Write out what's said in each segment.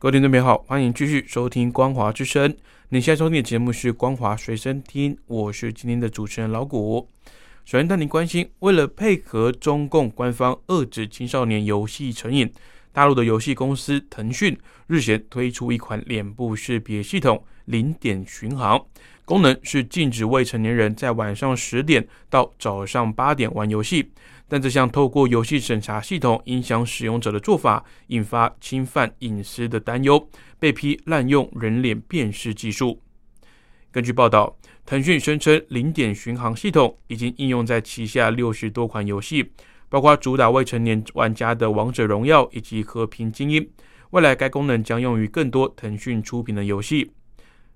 各位听众朋友好，欢迎继续收听《光华之声》。你现在收听的节目是《光华随身听》，我是今天的主持人老谷。首先带您关心，为了配合中共官方遏制青少年游戏成瘾，大陆的游戏公司腾讯日前推出一款脸部识别系统“零点巡航”，功能是禁止未成年人在晚上十点到早上八点玩游戏。但这项透过游戏审查系统影响使用者的做法，引发侵犯隐私的担忧，被批滥用人脸辨识技术。根据报道，腾讯声称零点巡航系统已经应用在旗下六十多款游戏，包括主打未成年玩家的《王者荣耀》以及《和平精英》。未来该功能将用于更多腾讯出品的游戏。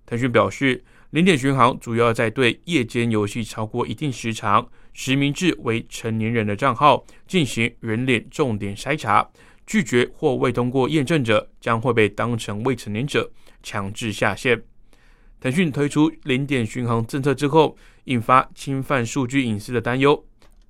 腾讯表示。零点巡航主要在对夜间游戏超过一定时长、实名制为成年人的账号进行人脸重点筛查，拒绝或未通过验证者将会被当成未成年者强制下线。腾讯推出零点巡航政策之后，引发侵犯数据隐私的担忧。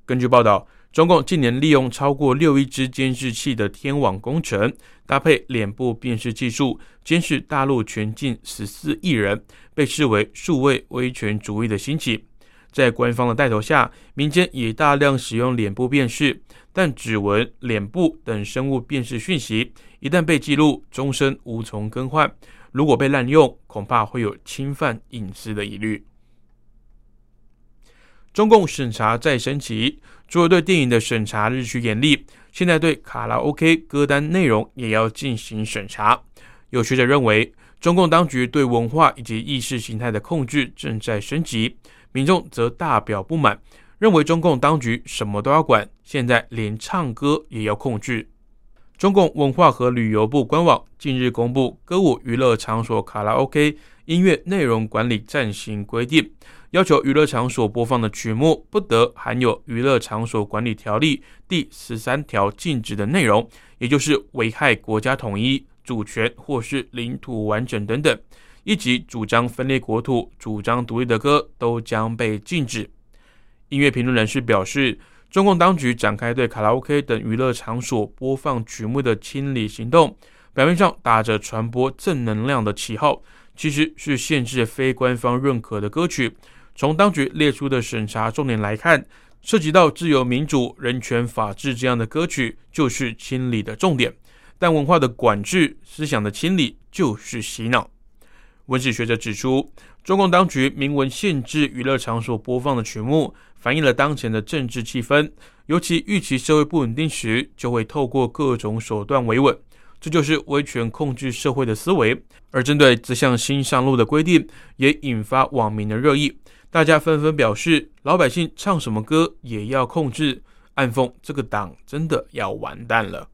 根据报道。中共近年利用超过六亿只监视器的天网工程，搭配脸部辨识技术，监视大陆全境十四亿人，被视为数位威权主义的兴起。在官方的带头下，民间也大量使用脸部辨识，但指纹、脸部等生物辨识讯息一旦被记录，终身无从更换。如果被滥用，恐怕会有侵犯隐私的疑虑。中共审查再升级，除了对电影的审查日趋严厉，现在对卡拉 OK 歌单内容也要进行审查。有学者认为，中共当局对文化以及意识形态的控制正在升级，民众则大表不满，认为中共当局什么都要管，现在连唱歌也要控制。中共文化和旅游部官网近日公布歌舞娱乐场所卡拉 OK 音乐内容管理暂行规定。要求娱乐场所播放的曲目不得含有《娱乐场所管理条例》第十三条禁止的内容，也就是危害国家统一、主权或是领土完整等等，以及主张分裂国土、主张独立的歌都将被禁止。音乐评论人士表示，中共当局展开对卡拉 OK 等娱乐场所播放曲目的清理行动，表面上打着传播正能量的旗号，其实是限制非官方认可的歌曲。从当局列出的审查重点来看，涉及到自由、民主、人权、法治这样的歌曲，就是清理的重点；但文化的管制、思想的清理，就是洗脑。文史学者指出，中共当局明文限制娱乐场所播放的曲目，反映了当前的政治气氛。尤其预期社会不稳定时，就会透过各种手段维稳，这就是威权控制社会的思维。而针对这项新上路的规定，也引发网民的热议。大家纷纷表示，老百姓唱什么歌也要控制，暗讽这个党真的要完蛋了。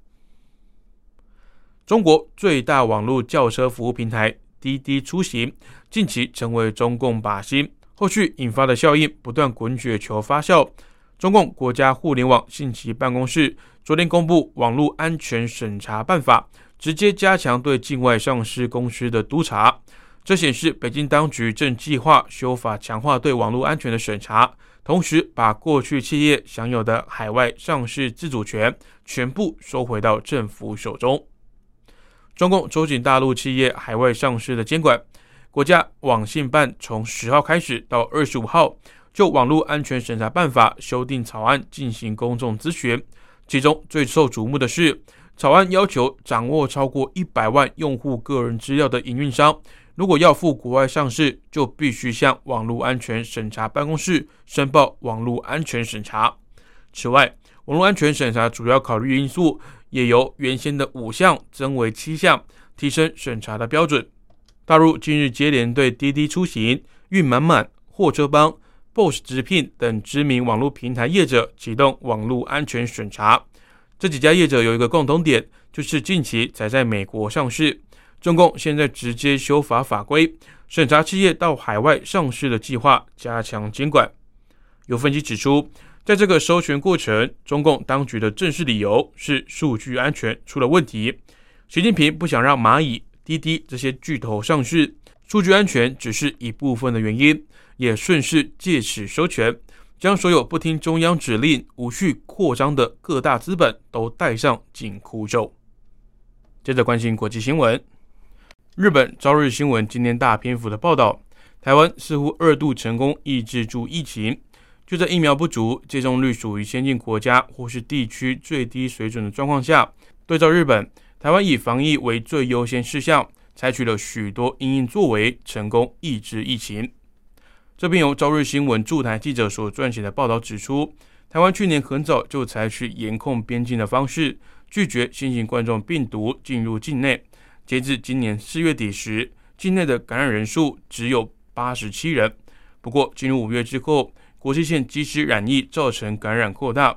中国最大网络轿车服务平台滴滴出行近期成为中共靶心，后续引发的效应不断滚雪球发酵。中共国家互联网信息办公室昨天公布《网络安全审查办法》，直接加强对境外上市公司的督查。这显示，北京当局正计划修法，强化对网络安全的审查，同时把过去企业享有的海外上市自主权全部收回到政府手中。中共收紧大陆企业海外上市的监管，国家网信办从十号开始到二十五号，就网络安全审查办法修订草案进行公众咨询。其中最受瞩目的是，草案要求掌握超过一百万用户个人资料的营运商。如果要赴国外上市，就必须向网络安全审查办公室申报网络安全审查。此外，网络安全审查主要考虑因素也由原先的五项增为七项，提升审查的标准。大陆近日接连对滴滴出行、运满满、货车帮、Boss 直聘等知名网络平台业者启动网络安全审查。这几家业者有一个共同点，就是近期才在美国上市。中共现在直接修法法规，审查企业到海外上市的计划，加强监管。有分析指出，在这个收权过程，中共当局的正式理由是数据安全出了问题。习近平不想让蚂蚁、滴滴这些巨头上市，数据安全只是一部分的原因，也顺势借此收权，将所有不听中央指令、无序扩张的各大资本都带上紧箍咒。接着关心国际新闻，日本朝日新闻今天大篇幅的报道，台湾似乎二度成功抑制住疫情。就在疫苗不足、接种率属于先进国家或是地区最低水准的状况下，对照日本，台湾以防疫为最优先事项，采取了许多因应作为，成功抑制疫情。这篇由朝日新闻驻台记者所撰写的报道指出，台湾去年很早就采取严控边境的方式，拒绝新型冠状病毒进入境内。截至今年四月底时，境内的感染人数只有八十七人。不过，进入五月之后，国际线机师染疫造成感染扩大。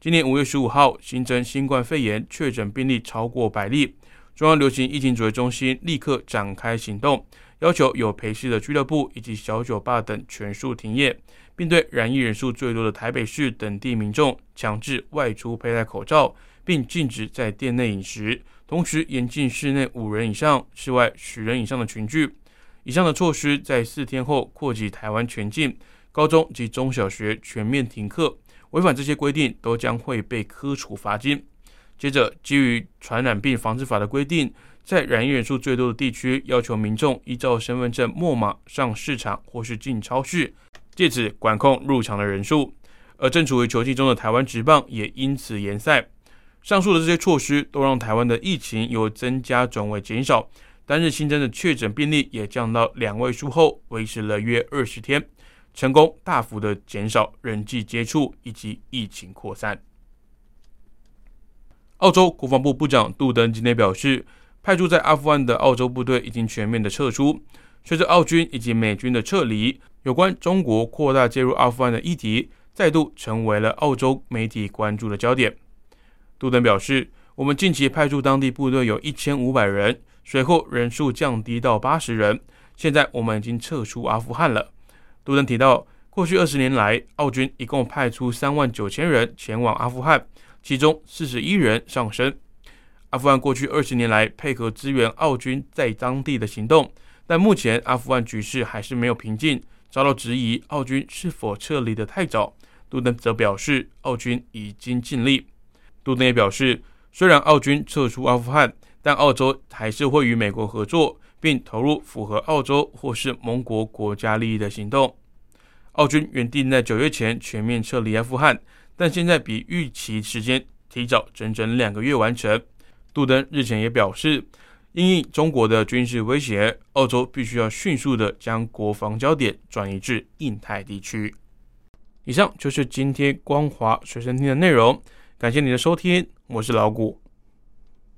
今年五月十五号新增新冠肺炎确诊病例超过百例，中央流行疫情指挥中心立刻展开行动，要求有陪侍的俱乐部以及小酒吧等全数停业，并对染疫人数最多的台北市等地民众强制外出佩戴口罩，并禁止在店内饮食，同时严禁室内五人以上、室外十人以上的群聚。以上的措施在四天后扩及台湾全境。高中及中小学全面停课，违反这些规定都将会被科处罚金。接着，基于传染病防治法的规定，在染疫人数最多的地区，要求民众依照身份证末码上市场或是进超市，借此管控入场的人数。而正处于球季中的台湾职棒也因此延赛。上述的这些措施都让台湾的疫情由增加转为减少，单日新增的确诊病例也降到两位数后，维持了约二十天。成功大幅的减少人际接触以及疫情扩散。澳洲国防部部长杜登今天表示，派驻在阿富汗的澳洲部队已经全面的撤出。随着澳军以及美军的撤离，有关中国扩大介入阿富汗的议题再度成为了澳洲媒体关注的焦点。杜登表示，我们近期派驻当地部队有一千五百人，随后人数降低到八十人，现在我们已经撤出阿富汗了。杜登提到，过去二十年来，澳军一共派出三万九千人前往阿富汗，其中四十一人上升。阿富汗过去二十年来配合支援澳军在当地的行动，但目前阿富汗局势还是没有平静，遭到质疑澳军是否撤离的太早。杜登则表示，澳军已经尽力。杜登也表示，虽然澳军撤出阿富汗，但澳洲还是会与美国合作。并投入符合澳洲或是盟国国家利益的行动。澳军原定在九月前全面撤离阿富汗，但现在比预期时间提早整整两个月完成。杜登日前也表示，因应中国的军事威胁，澳洲必须要迅速的将国防焦点转移至印太地区。以上就是今天光华随身听的内容，感谢你的收听，我是老谷。